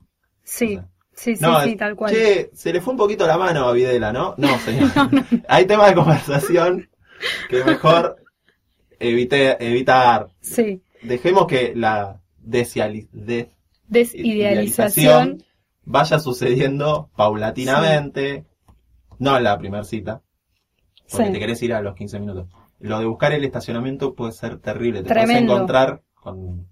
Sí, o sea, sí, sí, no, sí, tal cual. Che, se le fue un poquito la mano a Videla, ¿no? No, *laughs* señor. Hay temas de conversación que mejor evite, evitar. Sí, Dejemos que la desidealización. Vaya sucediendo paulatinamente, no en la primera cita, porque Sí. te querés ir a los 15 minutos. Lo de buscar el estacionamiento puede ser terrible, te puedes encontrar con...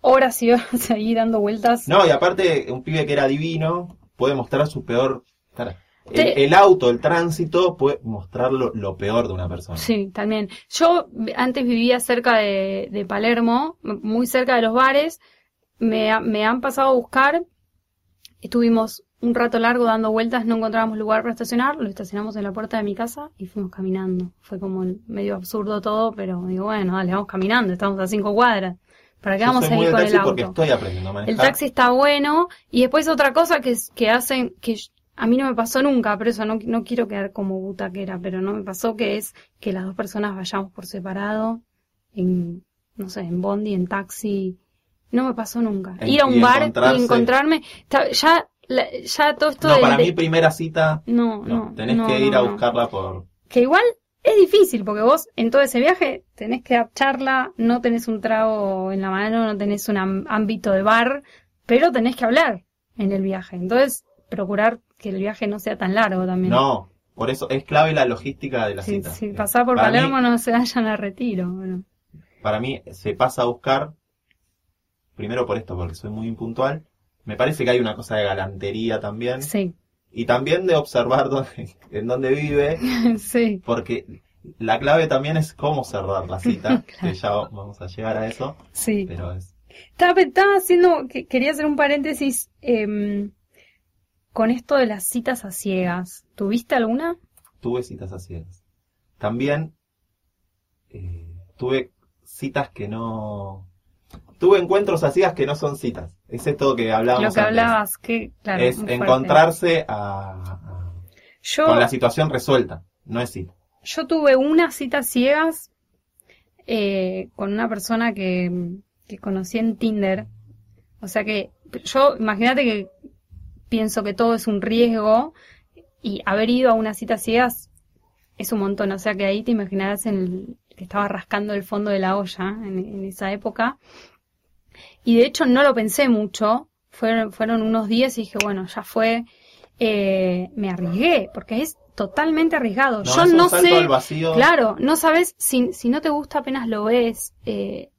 Horas y horas *laughs* ahí dando vueltas. No, y aparte, un pibe que era divino puede mostrar su peor... El, Te- el auto, el tránsito puede mostrar lo, lo peor de una persona. Sí, también. Yo antes vivía cerca de, de Palermo, muy cerca de los bares. Me, me han pasado a buscar estuvimos un rato largo dando vueltas, no encontrábamos lugar para estacionar, lo estacionamos en la puerta de mi casa y fuimos caminando. Fue como medio absurdo todo, pero digo, bueno, dale, vamos caminando, estamos a cinco cuadras. ¿Para qué vamos a ir con el auto? Porque estoy aprendiendo a manejar. El taxi está bueno y después otra cosa que, que hacen, que a mí no me pasó nunca, pero eso no, no quiero quedar como butaquera, pero no me pasó que es que las dos personas vayamos por separado, en, no sé, en bondi, en taxi, no me pasó nunca. Ir a un bar y encontrarme, ya, ya todo esto... No, para mí primera cita, no, no, tenés que ir a buscarla por... Que igual es difícil, porque vos en todo ese viaje tenés que dar charla, no tenés un trago en la mano, no tenés un ámbito de bar, pero tenés que hablar en el viaje. Entonces, procurar que el viaje no sea tan largo también. No, por eso es clave la logística de la cita. Si pasar por Palermo no se vayan a retiro. Para mí se pasa a buscar, primero por esto, porque soy muy impuntual. Me parece que hay una cosa de galantería también. Sí. Y también de observar dónde, *laughs* en dónde vive. *laughs* sí. Porque la clave también es cómo cerrar la cita, *laughs* que ya vamos a llegar a eso. Sí. Pero es... Estaba, haciendo, quería hacer un paréntesis. Eh, con esto de las citas a ciegas, ¿tuviste alguna? Tuve citas a ciegas. También eh, tuve citas que no... Tuve encuentros a ciegas que no son citas. Es esto que hablábamos Lo que hablabas, que, claro, Es encontrarse a, con la situación resuelta, no es cita. Yo tuve una cita ciegas eh, con una persona que, que conocí en Tinder. O sea que yo, imagínate que pienso que todo es un riesgo y haber ido a una cita ciegas es un montón. O sea que ahí te imaginarás en el, que estaba rascando el fondo de la olla en, esa época. Y de hecho no lo pensé mucho. Fueron, fueron unos días y dije, bueno, ya fue. Eh, me arriesgué, porque es totalmente arriesgado. Yo no sé. Claro, no sabes si, si no te gusta apenas lo ves, eh,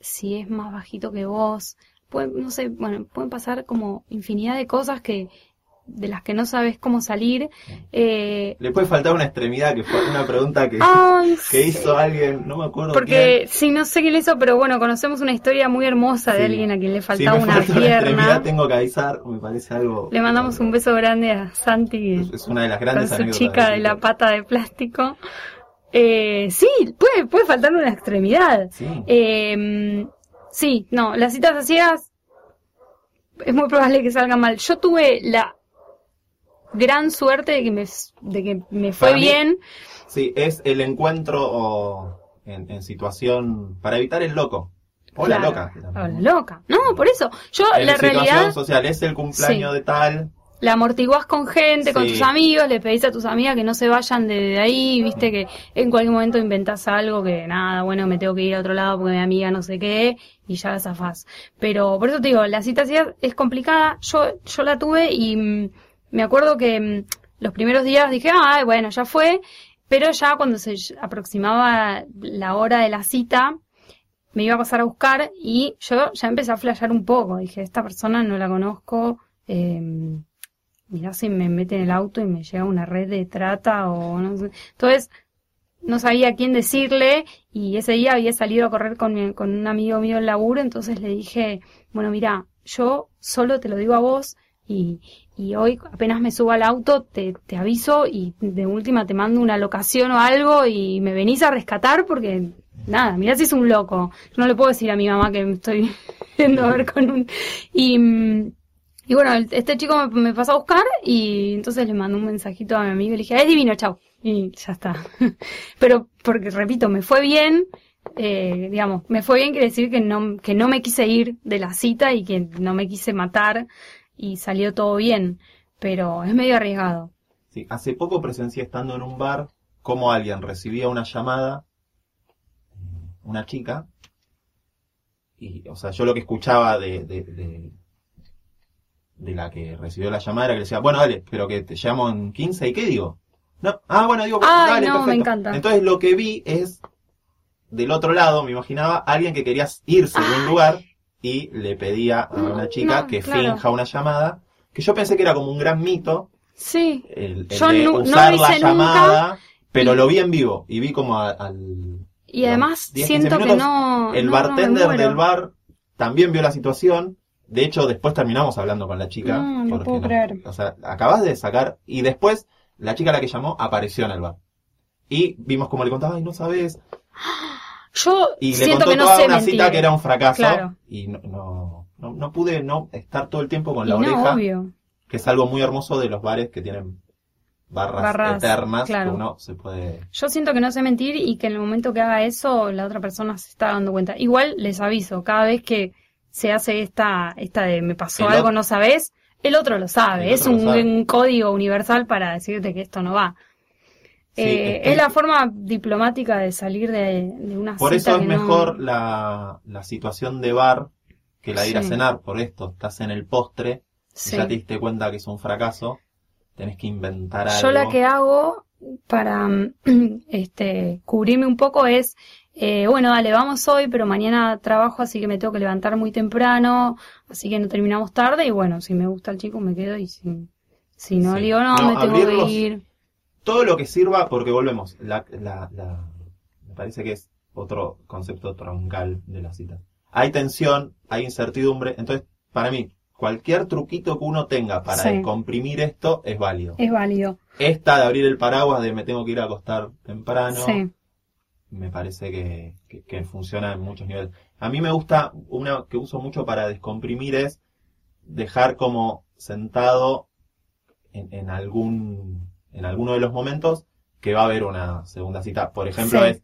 si es más bajito que vos, no sé, bueno, pueden pasar como infinidad de cosas que de las que no sabes cómo salir. Eh, Le puede faltar una extremidad, que fue una pregunta que, *laughs* que hizo alguien, no me acuerdo. Porque sí, no sé quién hizo, pero bueno, conocemos una historia muy hermosa de alguien a quien le faltaba una pierna. Una extremidad, tengo que avisar, me parece algo. Le mandamos un beso grande a Santi. Es, una de las grandes con su chica de, la pata de plástico. Eh, sí, puede, puede faltar una extremidad. Sí. Eh, Sí, no, las citas ciegas es muy probable que salgan mal. Yo tuve la gran suerte de que me, de que me fue bien. Sí, es el encuentro en, situación para evitar el loco. O la loca. O la loca. No, por eso. Yo, en la realidad. social, es el cumpleaños de tal la amortiguás con gente, con tus amigos, le pedís a tus amigas que no se vayan de, ahí, viste que en cualquier momento inventás algo que nada, bueno, me tengo que ir a otro lado porque mi amiga no sé qué, y ya la zafás. Pero por eso te digo, la cita es complicada, yo, yo la tuve y mm, me acuerdo que mm, los primeros días dije, ah, bueno, ya fue, pero ya cuando se aproximaba la hora de la cita, me iba a pasar a buscar y yo ya empecé a flashear un poco, dije, esta persona no la conozco, eh, mirá si me mete en el auto y me llega una red de trata o no sé. Entonces, no sabía a quién decirle y ese día había salido a correr con, con un amigo mío en laburo, entonces le dije, bueno, mira, yo solo te lo digo a vos y, y hoy apenas me subo al auto te, te aviso y de última te mando una locación o algo y me venís a rescatar porque nada, mirá si es un loco. Yo no le puedo decir a mi mamá que me estoy *laughs* yendo a ver con un... Y, bueno, este chico me, pasó a buscar y entonces le mandó un mensajito a mi amigo y le dije, es divino, chao. Y ya está. *laughs* Pero, porque repito, me fue bien, eh, digamos, me fue bien quiere decir que no, que no me quise ir de la cita y que no me quise matar y salió todo bien. Pero es medio arriesgado. Sí, hace poco presencié estando en un bar como alguien recibía una llamada, una chica, y, o sea, yo lo que escuchaba de, de de la que recibió la llamada que le decía, bueno, dale, pero que te llamo en 15 y qué digo. No, ah, bueno, digo, dale, no, Me encanta. Entonces lo que vi es, del otro lado, me imaginaba, alguien que quería irse de un lugar y le pedía a una chica que finja una llamada, que yo pensé que era como un gran mito. Sí. El, de usar la llamada, pero lo vi en vivo y vi como al... Y además siento que no... El bartender del bar también vio la situación de hecho, después terminamos hablando con la chica. No, no puedo creer. O sea, acabas de sacar. Y después, la chica a la que llamó apareció en el bar. Y vimos como le contaba, ay, no sabes. *gasps* *gasps* Yo Y le siento contó que no toda sé una mentir. cita que era un fracaso. Claro. Y no, no, no, no pude no estar todo el tiempo con la oreja. obvio. Que es algo muy hermoso de los bares que tienen barras, Barras, eternas. claro. Que uno se puede. Yo siento que no sé mentir y que en el momento que haga eso, la otra persona se está dando cuenta. Igual les aviso, cada vez que se hace esta, esta de me pasó El algo, otro- no sabes, el otro lo sabe. El es otro lo un, sabe. un código universal para decirte que esto no va. Sí, Eh, estoy- Es la forma diplomática de salir de, de una Por cita eso es no- mejor la, la situación de bar que la de ir a cenar. Por esto, estás en el postre y ya te diste cuenta que es un fracaso. Tenés que inventar algo. Yo la que hago para mm, *clears throat* este, cubrirme un poco es, eh, bueno, dale, vamos hoy, pero mañana trabajo, así que me tengo que levantar muy temprano, así que no terminamos tarde y bueno, si me gusta el chico me quedo y si, si no, Sí. digo, no, No, me tengo abrirlos- que ir. Todo lo que sirva, porque volvemos. La, la, la- me parece que es otro concepto troncal de la cita. Hay tensión, hay incertidumbre. Entonces, para mí, cualquier truquito que uno tenga para Sí. descomprimir esto es válido. Es válido. Esta de abrir el paraguas de me tengo que ir a acostar temprano. Sí, me parece que, que- que funciona en muchos niveles. A mí me gusta, una que uso mucho para descomprimir es dejar como sentado en, en algún, en alguno de los momentos que va a haber una segunda cita. Por ejemplo, Sí. es,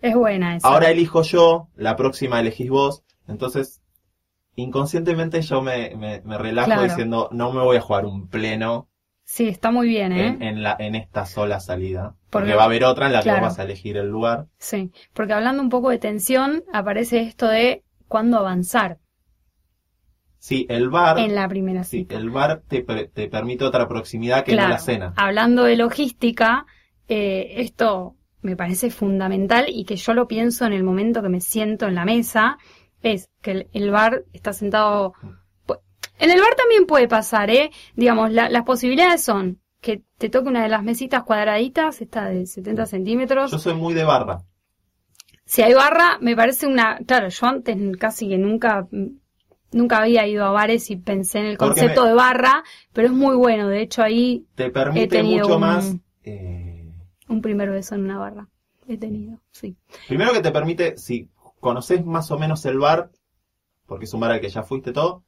es buena esa. ahora elijo yo, la próxima elegís vos. Entonces, inconscientemente yo me, me, me relajo Claro. diciendo, no me voy a jugar un pleno Sí, está muy bien, ¿eh? en, en, la, en esta sola salida. Porque Porque- va a haber otra en la que claro. vas a elegir el lugar. Sí, porque hablando un poco de tensión, aparece esto de cuándo avanzar Sí, el bar... en la primera Sí, cita. el bar te, te permite otra proximidad que Claro. no la cena. Hablando de logística, eh, esto me parece fundamental y que yo lo pienso en el momento que me siento en la mesa, es que el, el bar está sentado... En el bar también puede pasar, ¿eh? Digamos, la- las posibilidades son que te toque una de las mesitas cuadraditas, esta de 70 centímetros. Yo soy muy de barra. Si hay barra, me parece una... Claro, yo antes casi que nunca... Nunca había ido a bares y pensé en el concepto me- de barra, pero es muy bueno. De hecho, ahí Te permite tenido mucho un- más. eh, Un primer beso en una barra. He tenido, sí. primero que te permite, si conoces más o menos el bar, porque es un bar al que ya fuiste todo,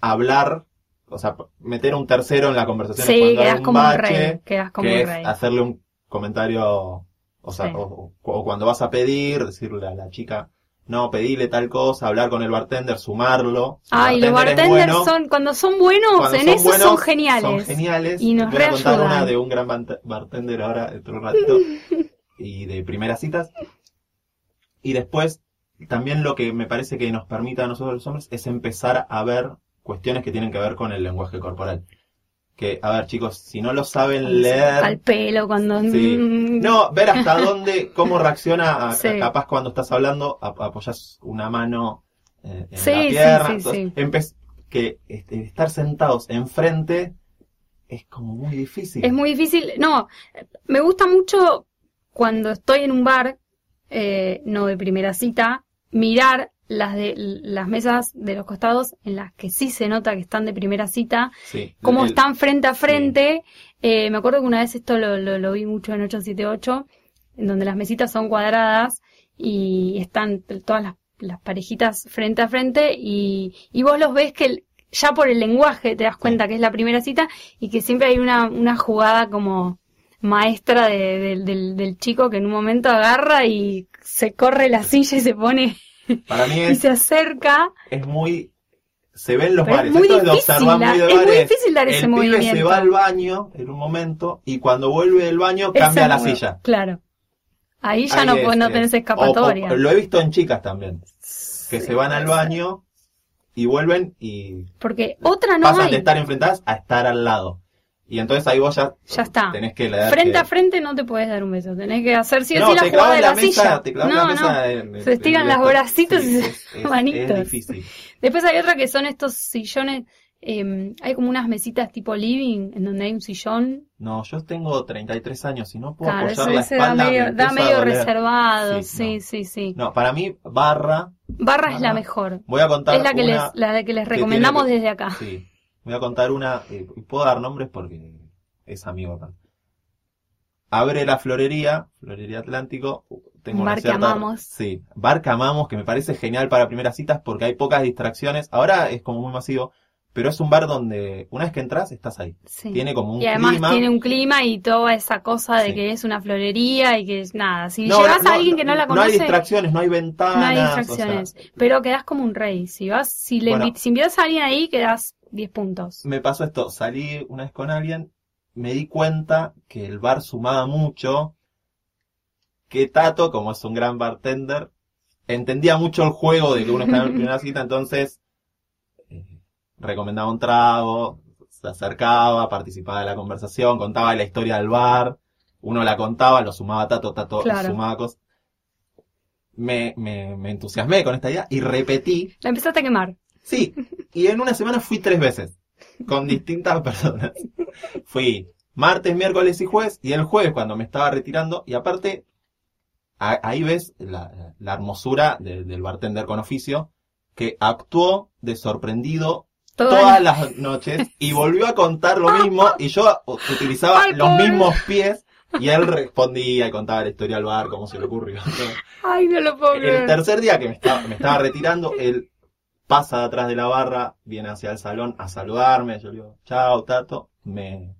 hablar, o sea, meter un tercero en la conversación Sí, quedas como un rey. Quedas como que un es rey. hacerle un comentario, o sea, Sí. o, o cuando vas a pedir, decirle a la chica, no, pedile tal cosa, hablar con el bartender, sumarlo. Ay, los bartender es bartenders bueno, son, cuando son buenos, Cuando en son eso buenos, son geniales. Son geniales. Y nos Voy a contar una de un gran bartender ahora dentro de un ratito. *laughs* y de primeras citas. Y después, también lo que me parece que nos permite a nosotros los hombres es empezar a ver cuestiones que tienen que ver con el lenguaje corporal. Que, a ver, chicos, si no lo saben leer. Al pelo, cuando... Sí. No, ver hasta dónde, cómo reacciona, a, Sí. a- capaz cuando estás hablando, apoyas una mano eh, en Sí, la pierna. sí, Entonces, sí. empe- que este, estar sentados enfrente es como muy difícil. Es muy difícil. No, me gusta mucho cuando estoy en un bar, eh, no de primera cita, mirar las de las mesas de los costados en las que sí se nota que están de primera cita, Sí. cómo El- están frente a frente. Eh, me acuerdo que una vez esto lo, lo, lo vi mucho en 878, en donde las mesitas son cuadradas y están todas las, las parejitas frente a frente y, y vos los ves que el- ya por el lenguaje te das cuenta que es la primera cita y que siempre hay una, una jugada como maestra de- del- del, del chico que en un momento agarra y se corre la silla y se pone Para mí *laughs* y es, se acerca. es muy... Se ven los Pero es bares. muy Esto es difícil, la- muy de es muy bares. difícil dar el ese pibe se movimiento. va al baño en un momento y cuando vuelve del baño cambia la silla. Claro. Ahí ya Ahí no, es, no es- tenés escapatoria. o- lo he visto en chicas también. Que Sí, se van al baño y vuelven y Porque otra no pasan hay. de estar enfrentadas a estar al lado. Y entonces ahí vos ya, Ya está. tenés que leer. Frente que- a frente no te puedes dar un beso. Tenés que hacer sí o no, sí la jugada de la, la, mesa, silla. te no, la mesa no. en- en- Se estiran esto. bracitos y se- es, manitos. es difícil. Después hay otra que son estos sillones. eh, hay como unas mesitas tipo living en donde hay un sillón. No, yo tengo 33 años y no puedo Claro, apoyar la ese da espalda. me medio, da medio reservado. Sí, Sí, no. sí. No, para mí, barra, Barra es la mejor. Voy a contar Es la que, una les, la que les recomendamos que- desde acá. Sí, voy a contar una, eh, y puedo dar nombres porque es amigo acá. Abre la florería, Florería Atlántico. Tengo Un una bar que cierta- amamos. Sí, bar que amamos, que me parece genial para primeras citas porque hay pocas distracciones. Ahora es como muy masivo, pero es un bar donde una vez que entras estás ahí. Sí. Tiene como un y además clima. tiene un clima y toda esa cosa de Sí. que es una florería y que es nada. Si No, llevas no, a alguien que no la No hay conoce, distracciones, no hay ventanas. no hay o sea, distracciones. pero quedás como un rey. Si vas, si le Bueno. si invitas a alguien ahí, quedás 10 puntos. me pasó esto, salí una vez con alguien, me di cuenta que el bar sumaba mucho, que Tato, como es un gran bartender, entendía mucho el juego de que uno está en la *laughs* primera cita, entonces eh, recomendaba un trago, se acercaba, participaba de la conversación, contaba la historia del bar, uno la contaba, lo sumaba Tato, Tato Claro. sumaba cosas. Me, me, me entusiasmé con esta idea y repetí La empezaste a quemar. Sí, y en una semana fui tres veces, con distintas *laughs* personas. Fui martes, miércoles y jueves, y el jueves cuando me estaba retirando, y aparte, a- ahí ves la, la hermosura de- del bartender con oficio, que actuó de sorprendido Todas todas las noches y volvió a contar lo mismo, y yo utilizaba los mismos pies, y él respondía y contaba la historia al bar, cómo se le ocurrió. Ay, no lo puedo El tercer día que me estaba, me estaba retirando, él pasa de atrás de la barra, viene hacia el salón a saludarme, yo le digo, chao, Tato, me...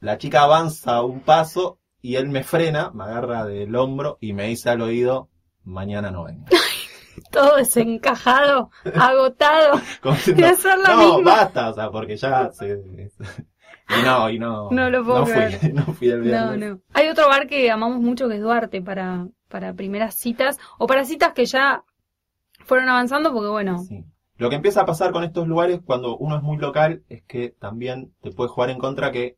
La chica avanza un paso y él me frena, me agarra del hombro y me dice al oído, mañana no venga. *laughs* Todo desencajado, agotado. Diciendo, De hacer la no, misma. basta, o sea, porque ya se... *laughs* Y no, y no. No lo puedo no fui, creer. *laughs* no fui el No, no. Hay otro bar que amamos mucho que es Duarte para, para primeras citas o para citas que ya fueron avanzando porque bueno, Sí. Lo que empieza a pasar con estos lugares cuando uno es muy local es que también te puede jugar en contra que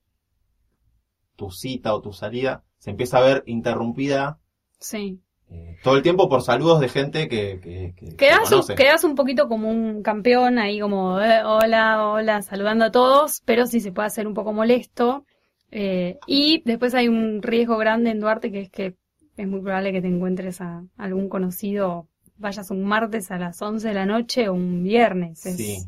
tu cita o tu salida se empieza a ver interrumpida sí. eh, todo el tiempo por saludos de gente que, que, que- que Quedas, un- conoce. quedas un poquito como un campeón ahí como eh, hola, hola, saludando a todos, pero sí se puede hacer un poco molesto. Eh, y después hay un riesgo grande en Duarte que es que es muy probable que te encuentres a algún conocido, vayas un martes a las 11 de la noche o un viernes. Es- Sí.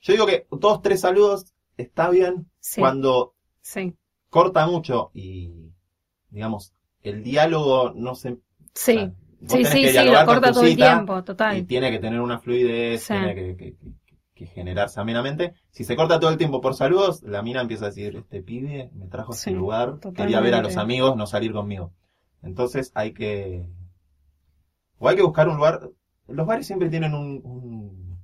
Yo digo que dos, tres saludos está bien sí, cuando sí, corta mucho y, digamos, el diálogo no se... sí. o sea, Sí, sí, sí, lo corta todo el tiempo, total. y tiene que tener una fluidez, Sí. tiene que, que- que- que generarse amenamente. Si se corta todo el tiempo por saludos, la mina empieza a decir, este pibe me trajo a este lugar, totalmente. quería ver a los amigos, no salir conmigo. Entonces hay que... O hay que buscar un lugar... Los bares siempre tienen un, un,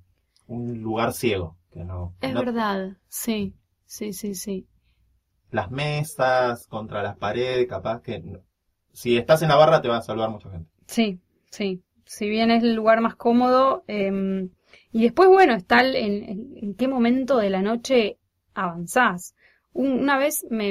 un lugar ciego. Que no, Es no- verdad, sí, sí, sí, sí. Las mesas contra las paredes, capaz que... no- Si estás en la barra te va a saludar mucha gente. Sí, sí. Si bien es el lugar más cómodo. eh, y después, bueno, está el- en, en- en qué momento de la noche avanzás. Un- una vez me.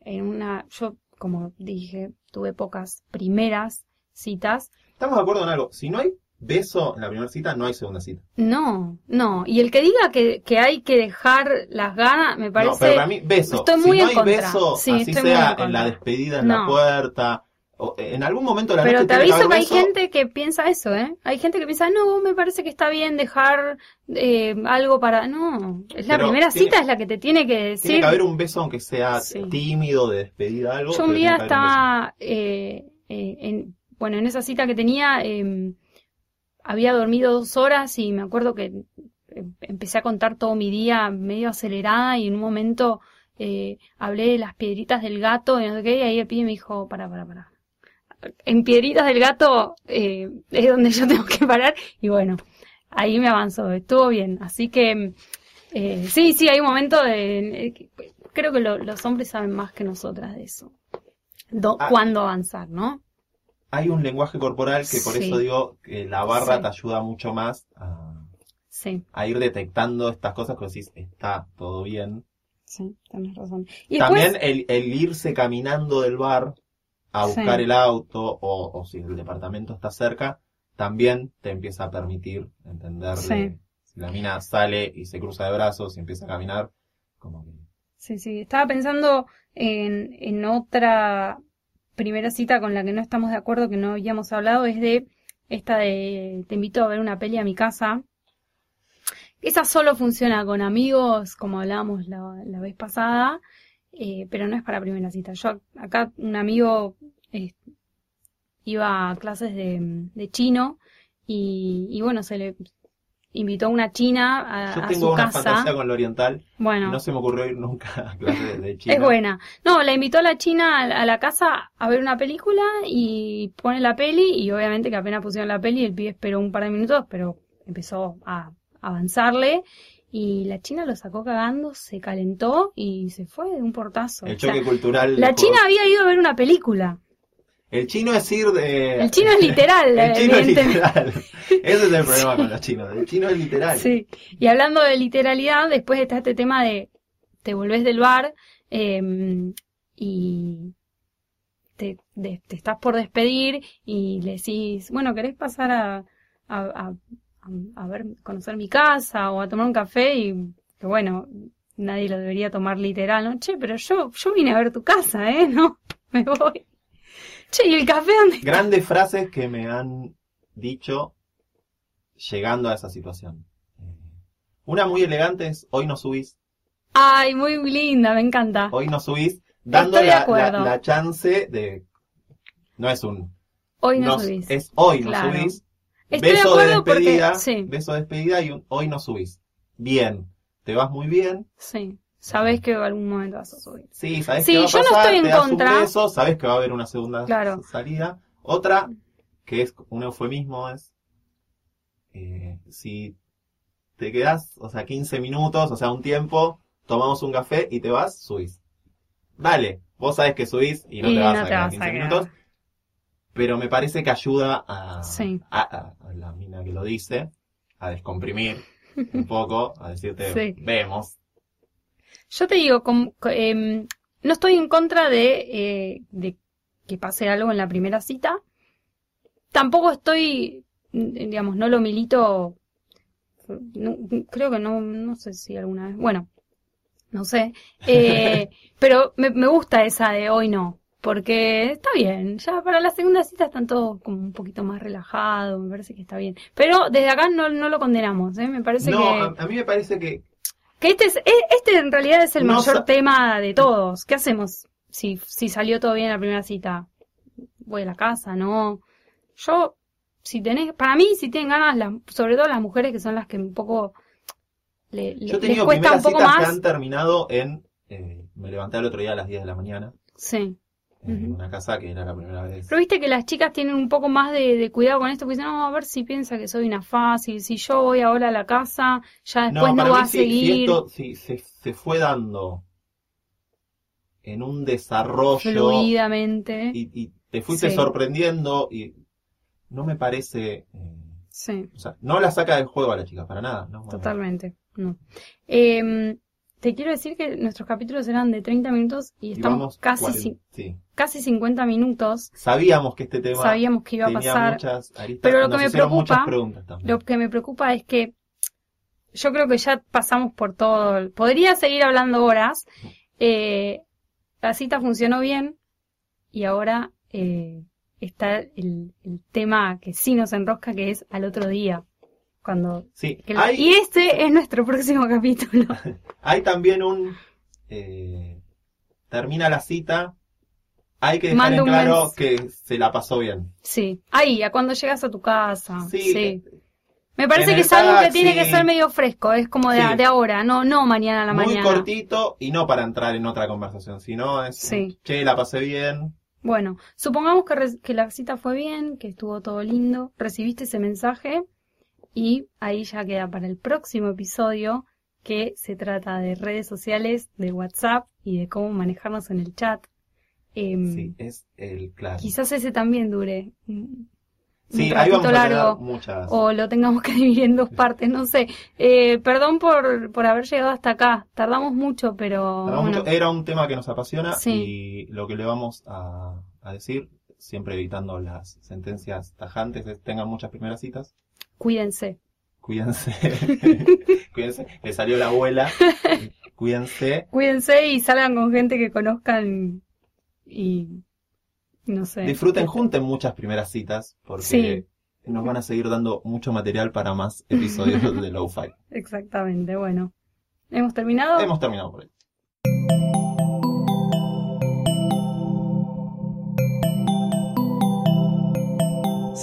En una. Yo, como dije, tuve pocas primeras citas. Estamos de acuerdo en algo. Si no hay beso en la primera cita, no hay segunda cita. No, no. Y el que diga que, que hay que dejar las ganas, me parece. No, pero para mí, beso. Estoy si muy no en hay contra. beso, Sí, así sea en la despedida, en No. la puerta, o en algún momento de la Pero noche te tiene aviso que hay beso. gente que piensa eso, ¿eh? Hay gente que piensa, no, me parece que está bien dejar eh, algo para... No, es la Pero primera tiene- cita es la que te tiene que Tiene decir... que haber un beso, aunque sea Sí. tímido, de despedida, algo. Yo un tiene día un estaba, eh, eh, en, bueno, en esa cita que tenía, eh, había dormido dos horas y me acuerdo que eh, empecé a contar todo mi día medio acelerada y en un momento eh, hablé de las piedritas del gato y no sé qué, y ahí el pibe me dijo, para, para, para. En piedritas del gato eh, es donde yo *laughs* tengo que parar y bueno, ahí me avanzó, estuvo bien. Así que eh, sí, sí, hay un momento de... creo que lo- los hombres saben más que nosotras de eso. Do- Ah. cuándo avanzar, ¿no? Hay un lenguaje corporal que por Sí. eso digo que la barra Sí. te ayuda mucho más a, Sí, a ir detectando estas cosas que decís, está todo bien. sí, tenés razón. Y después, También el, el irse caminando del bar a buscar el auto o, o si el departamento está cerca, también te empieza a permitir entender si la mina sale y se cruza de brazos y empieza a caminar, como que sí, sí, estaba pensando en, en otra primera cita con la que no estamos de acuerdo, que no habíamos hablado, es de esta de te invito a ver una peli a mi casa. Esa solo funciona con amigos, como hablábamos la, vez pasada, eh, pero no es para primera cita. Yo acá un amigo eh, iba a clases de, de chino y, y bueno, se le invitó a una china a, Yo a tengo su una casa. fantasía con lo oriental. Bueno, No se me ocurrió ir nunca a clase de chino. es buena. No, la invitó a la china a, la casa a ver una película y pone la peli y obviamente que apenas pusieron la peli el pibe esperó un par de minutos, pero empezó a avanzarle y la china lo sacó cagando, se calentó y se fue de un portazo. El O sea, choque cultural. la china había ido a ver una película. El chino es ir de... El chino es literal, *laughs* El chino es literal. Ese es el *laughs* problema con los chinos. El chino es literal. Sí, y hablando de literalidad, después está este tema de te volvés del bar eh, y te, de- te estás por despedir y le decís, bueno, ¿querés pasar a, a, a, a- a ver, conocer mi casa o a tomar un café? Y que bueno, nadie lo debería tomar literal, ¿no? Che, pero yo, yo vine a ver tu casa, ¿eh? *laughs* No, me voy. Che, ¿y el café dónde está? Grandes frases que me han dicho llegando a esa situación. Eh, Una muy elegante es, hoy no subís, Ay, muy linda, me encanta. hoy no subís, dando la, la- la chance de... No es un... Hoy no, no- subís. Es hoy no subís. Estoy beso de, porque- despedida, sí. beso de despedida y un, hoy no subís. Bien, te vas muy bien. Sí, sabes que algún momento vas a subir. Sí, sabes Sí, que va a yo no pasar, estoy en te contra. beso, sabes que va a haber una segunda Claro. salida. Otra, que es un eufemismo, es eh, si te quedas, o sea, 15 minutos, o sea, un tiempo, tomamos un café y te vas, subís. Dale, vos sabes que subís y no Y te vas no a quedar vas a 15 quedar. minutos. Pero me parece que ayuda a, Sí. a, a- a la mina que lo dice a descomprimir un poco, a decirte, Sí. vemos. Yo te digo, com- co- em, no estoy en contra de, eh, de que pase algo en la primera cita. Tampoco estoy, mm, digamos, no lo milito. no- creo que no, no sé si alguna vez. Bueno, no sé. Eh, *laughs* pero me, me gusta esa de hoy no. Porque está bien, ya para la segunda cita están todos como un poquito más relajados, me parece que está bien. Pero desde acá no, no lo condenamos, ¿eh? Me parece No, que... a, a mí me parece que Que este, es, e- este en realidad es el No mayor tema de todos. ¿Qué hacemos si, si salió todo bien en la primera cita? Voy a la casa, ¿no? Yo, si tenés, para mí, si tienen ganas, las, sobre todo las mujeres que son las que un poco le, le- Yo he les tenido cuesta un primeras poco citas que más. han terminado en... eh, me levanté el otro día a las 10 de la mañana Sí. En una casa que era la primera vez. Pero viste que las chicas tienen un poco más de, de cuidado con esto, porque dicen, no, a ver si piensa que soy una fácil, si yo voy ahora a la casa, ya después no, va a si seguir esto si se, se fue dando en un desarrollo fluidamente. y, y te fuiste Sí. sorprendiendo y no me parece... eh, Sí. o sea, no la saca del juego a la chica, para nada. Totalmente, no. Eh, te quiero decir que nuestros capítulos eran de 30 minutos y estamos casi, 40, cin- sí. casi 50 minutos. Sabíamos que este tema Sabíamos que iba a pasar. muchas aristas. pero lo que me preocupa-. Lo que me preocupa es que yo creo que ya pasamos por todo. Podría seguir hablando horas. Eh, la cita funcionó bien y ahora eh, está el, el tema que sí nos enrosca, que es al otro día. Cuando Sí, lo- hay, Y este es nuestro próximo *laughs* capítulo. *laughs* hay también un... eh, termina la cita, hay que dejar Manda en claro que se la pasó bien. Sí, ahí, a cuando llegas a tu casa. Sí, Sí. eh, Me parece que es algo que tiene que ser medio fresco, es como de, Sí. de ahora, no, no mañana a la muy mañana. cortito y no para entrar en otra conversación, sino es, Sí. che, la pasé bien. Bueno, supongamos que, que la cita fue bien, que estuvo todo lindo, recibiste ese mensaje y ahí ya queda para el próximo episodio que se trata de redes sociales, de WhatsApp y de cómo manejarnos en el chat. Em, Sí, es el claro. Quizás ese también dure un Sí, ahí vamos ratito a largo. muchas. o lo tengamos que dividir en dos partes, no sé. Eh, perdón por, por haber llegado hasta acá. Tardamos mucho, pero Tardamos bueno, mucho. Era un tema que nos apasiona Sí. y lo que le vamos a, a decir, siempre evitando las sentencias tajantes, es tengan muchas primeras citas. Cuídense. Cuídense. *laughs* Cuídense. Le salió la abuela. Cuídense. Cuídense y salgan con gente que conozcan y no sé. Disfruten, junten muchas primeras citas porque Sí. nos van a seguir dando mucho material para más episodios *laughs* de Lo-Fi. Exactamente, bueno. ¿Hemos terminado? Hemos terminado por hoy.